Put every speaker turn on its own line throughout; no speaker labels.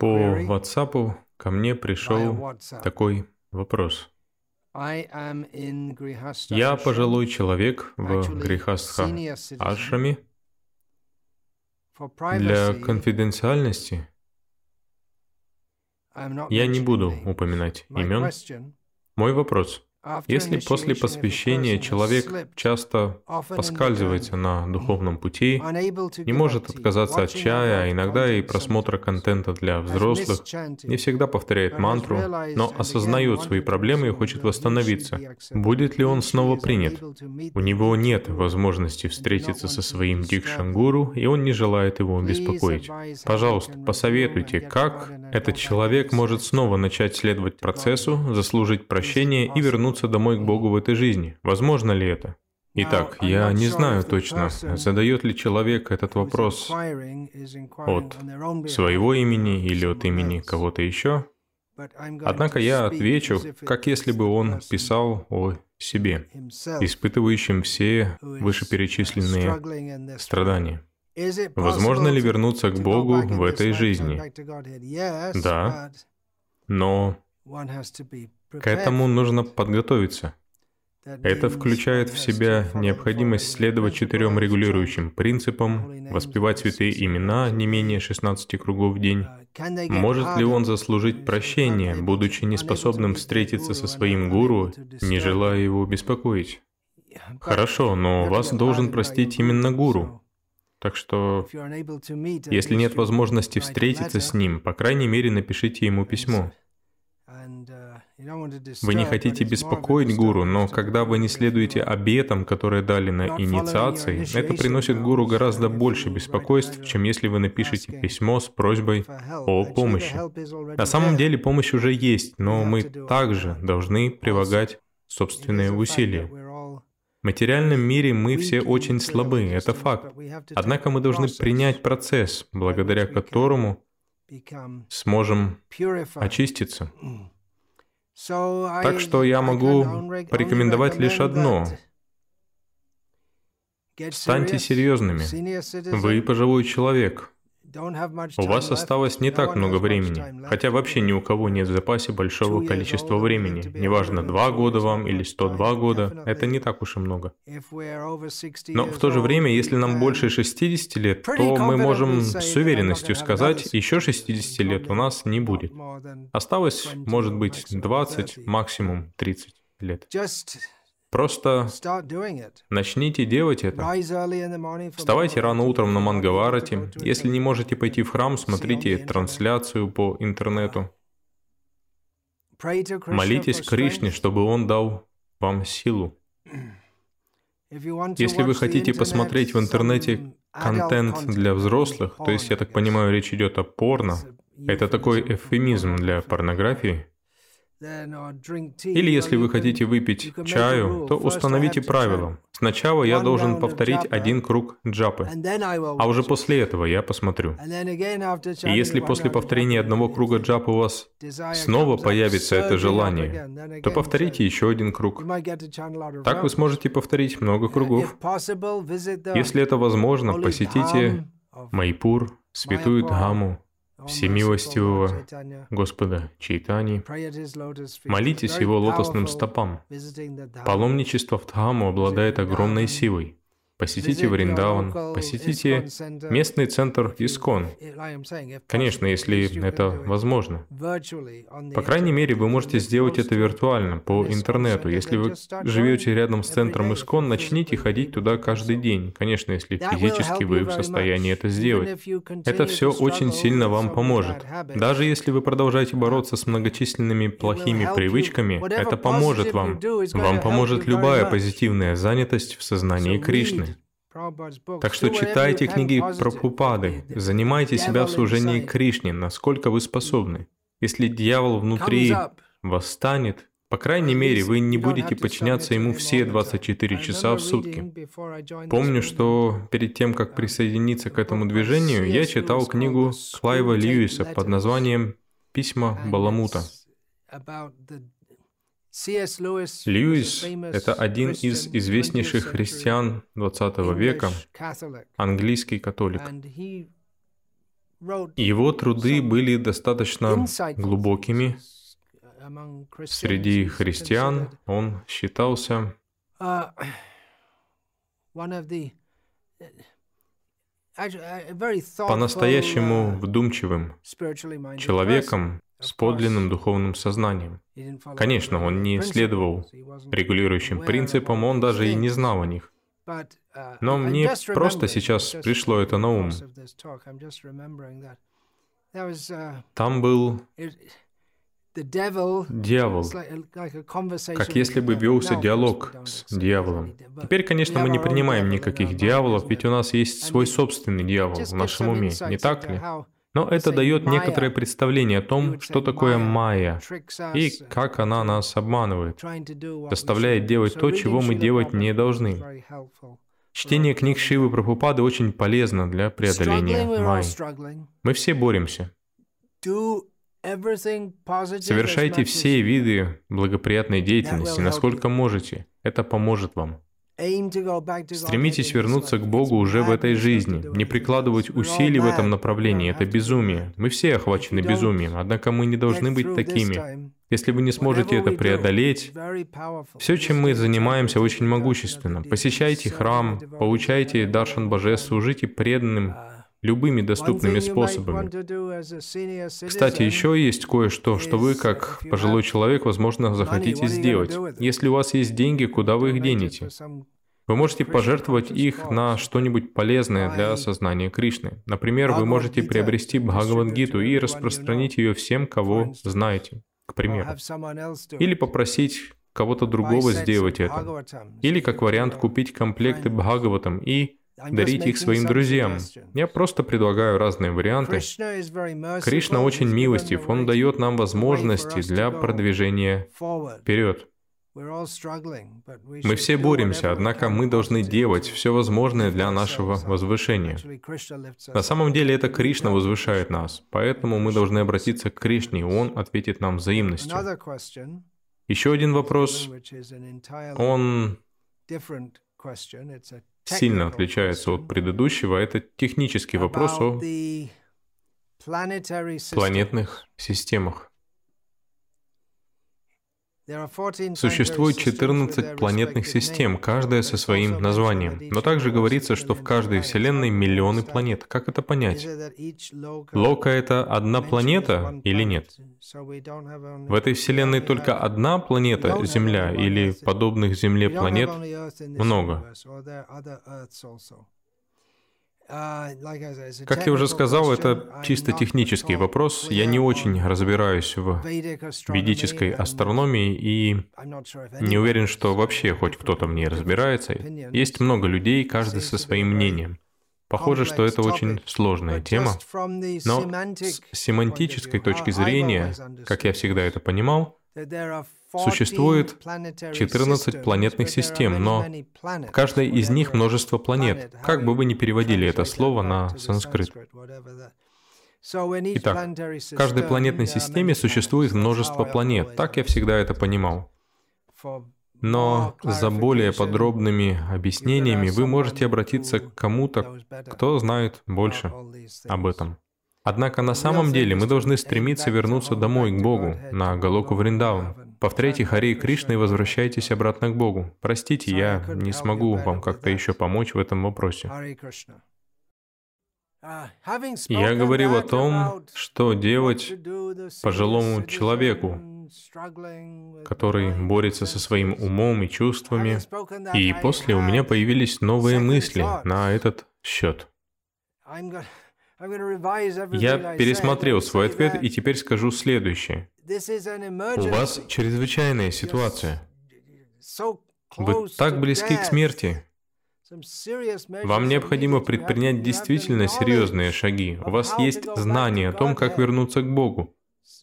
По WhatsApp ко мне пришел такой вопрос. Я пожилой человек в Грихастха Ашраме. Для конфиденциальности я не буду упоминать имен. Мой вопрос. Если после посвящения человек часто поскальзывается на духовном пути, не может отказаться от чая, а иногда и просмотра контента для взрослых, не всегда повторяет мантру, но осознает свои проблемы и хочет восстановиться, будет ли он снова принят? У него нет возможности встретиться со своим дикшангуру, и он не желает его беспокоить. Пожалуйста, посоветуйте, как этот человек может снова начать следовать процессу, заслужить прощение и вернуться вернуться домой к Богу в этой жизни. Возможно ли это? Итак, я не знаю точно, задает ли человек этот вопрос от своего имени или от имени кого-то еще. Однако я отвечу, как если бы он писал о себе, испытывающем все вышеперечисленные страдания. Возможно ли вернуться к Богу в этой жизни? Да, но к этому нужно подготовиться. Это включает в себя необходимость следовать четырем регулирующим принципам, воспевать святые имена не менее 16 кругов в день. Может ли он заслужить прощение, будучи неспособным встретиться со своим гуру, не желая его беспокоить? Хорошо, но вас должен простить именно гуру. Так что, если нет возможности встретиться с ним, по крайней мере, напишите ему письмо. Вы не хотите беспокоить гуру, но когда вы не следуете обетам, которые дали на инициации, это приносит гуру гораздо больше беспокойств, чем если вы напишете письмо с просьбой о помощи. На самом деле помощь уже есть, но мы также должны прилагать собственные усилия. В материальном мире мы все очень слабы, это факт. Однако мы должны принять процесс, благодаря которому сможем очиститься. Так что я могу порекомендовать лишь одно. Станьте серьезными. Вы пожилой человек. У вас осталось не так много времени, хотя вообще ни у кого нет в запасе большого количества времени. Неважно, два года вам или 102 года, это не так уж и много. Но в то же время, если нам больше 60 лет, то мы можем с уверенностью сказать, еще 60 лет у нас не будет. Осталось, может быть, 20, максимум 30 лет. Просто начните делать это. Вставайте рано утром на Мангаварате. Если не можете пойти в храм, смотрите трансляцию по интернету. Молитесь Кришне, чтобы Он дал вам силу. Если вы хотите посмотреть в интернете контент для взрослых, то есть, я так понимаю, речь идет о порно, это такой эвфемизм для порнографии, или если вы хотите выпить чаю, то установите правило. Сначала я должен повторить один круг джапы, а уже после этого я посмотрю. И если после повторения одного круга джапы у вас снова появится это желание, то повторите еще один круг. Так вы сможете повторить много кругов. Если это возможно, посетите Майпур, Святую Дхаму, всемилостивого Господа Чайтани, молитесь Его лотосным стопам. Паломничество в Дхаму обладает огромной силой. Посетите Вриндаван, посетите местный центр Искон. Конечно, если это возможно. По крайней мере, вы можете сделать это виртуально, по интернету. Если вы живете рядом с центром Искон, начните ходить туда каждый день. Конечно, если физически вы в состоянии это сделать. Это все очень сильно вам поможет. Даже если вы продолжаете бороться с многочисленными плохими привычками, это поможет вам. Вам поможет любая позитивная занятость в сознании Кришны. Так что читайте книги про Пупады, занимайте себя в служении Кришне, насколько вы способны. Если дьявол внутри восстанет, по крайней мере, вы не будете подчиняться ему все 24 часа в сутки. Помню, что перед тем, как присоединиться к этому движению, я читал книгу Клайва Льюиса под названием «Письма Баламута». Льюис – это один из известнейших христиан XX века, английский католик. Его труды были достаточно глубокими. Среди христиан он считался по-настоящему вдумчивым человеком с подлинным духовным сознанием. Конечно, он не следовал регулирующим принципам, он даже и не знал о них. Но мне просто сейчас пришло это на ум. Там был Дьявол, как если бы велся диалог с дьяволом. Теперь, конечно, мы не принимаем никаких дьяволов, ведь у нас есть свой собственный дьявол в нашем уме, не так ли? Но это дает некоторое представление о том, что такое майя и как она нас обманывает, заставляет делать то, чего мы делать не должны. Чтение книг Шивы Прабхупады очень полезно для преодоления майи. Мы все боремся. Совершайте все виды благоприятной деятельности, насколько можете. Это поможет вам. Стремитесь вернуться к Богу уже в этой жизни, не прикладывать усилий в этом направлении. Это безумие. Мы все охвачены безумием, однако мы не должны быть такими. Если вы не сможете это преодолеть, все, чем мы занимаемся, очень могущественно. Посещайте храм, получайте даршан божеств, служите преданным, любыми доступными способами. Кстати, еще есть кое-что, что вы, как пожилой человек, возможно, захотите сделать. Если у вас есть деньги, куда вы их денете? Вы можете пожертвовать их на что-нибудь полезное для осознания Кришны. Например, вы можете приобрести Бхагавангиту и распространить ее всем, кого знаете, к примеру. Или попросить кого-то другого сделать это. Или, как вариант, купить комплекты Бхагаватам и дарить их своим друзьям. Я просто предлагаю разные варианты. Кришна очень милостив, Он дает нам возможности для продвижения вперед. Мы все боремся, однако мы должны делать все возможное для нашего возвышения. На самом деле это Кришна возвышает нас, поэтому мы должны обратиться к Кришне, и Он ответит нам взаимностью. Еще один вопрос, он сильно отличается от предыдущего, это технический вопрос о планетных системах. Существует 14 планетных систем, каждая со своим названием. Но также говорится, что в каждой Вселенной миллионы планет. Как это понять? Лока — это одна планета или нет? В этой Вселенной только одна планета — Земля, или подобных Земле планет много? Как я уже сказал, это чисто технический вопрос. Я не очень разбираюсь в ведической астрономии и не уверен, что вообще хоть кто-то в ней разбирается. Есть много людей, каждый со своим мнением. Похоже, что это очень сложная тема, но с семантической точки зрения, как я всегда это понимал, Существует 14 планетных систем, но в каждой из них множество планет, как бы вы ни переводили это слово на санскрит. Итак, в каждой планетной системе существует множество планет, так я всегда это понимал. Но за более подробными объяснениями вы можете обратиться к кому-то, кто знает больше об этом. Однако на самом деле мы должны стремиться вернуться домой к Богу, на Галоку Вриндаун. Повторяйте Хари Кришна и возвращайтесь обратно к Богу. Простите, я не смогу вам как-то еще помочь в этом вопросе. Я говорил о том, что делать пожилому человеку, который борется со своим умом и чувствами. И после у меня появились новые мысли на этот счет. Я пересмотрел свой ответ и теперь скажу следующее. У вас чрезвычайная ситуация. Вы так близки к смерти. Вам необходимо предпринять действительно серьезные шаги. У вас есть знание о том, как вернуться к Богу.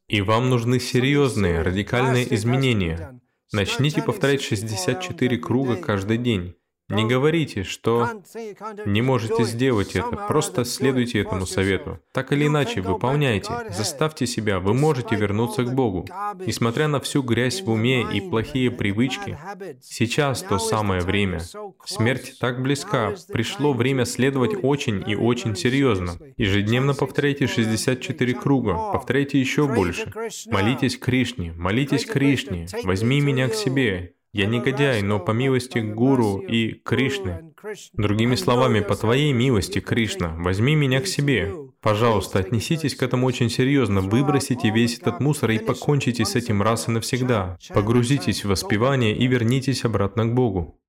И вам нужны серьезные, радикальные изменения. Начните повторять 64 круга каждый день. Не говорите, что не можете сделать это, просто следуйте этому совету. Так или иначе, выполняйте, заставьте себя, вы можете вернуться к Богу. Несмотря на всю грязь в уме и плохие привычки, сейчас то самое время. Смерть так близка, пришло время следовать очень и очень серьезно. Ежедневно повторяйте 64 круга, повторяйте еще больше. Молитесь Кришне, молитесь Кришне, возьми меня к себе, я негодяй, но по милости Гуру и Кришны. Другими словами, по Твоей милости, Кришна, возьми меня к себе. Пожалуйста, отнеситесь к этому очень серьезно, выбросите весь этот мусор и покончите с этим раз и навсегда. Погрузитесь в воспевание и вернитесь обратно к Богу.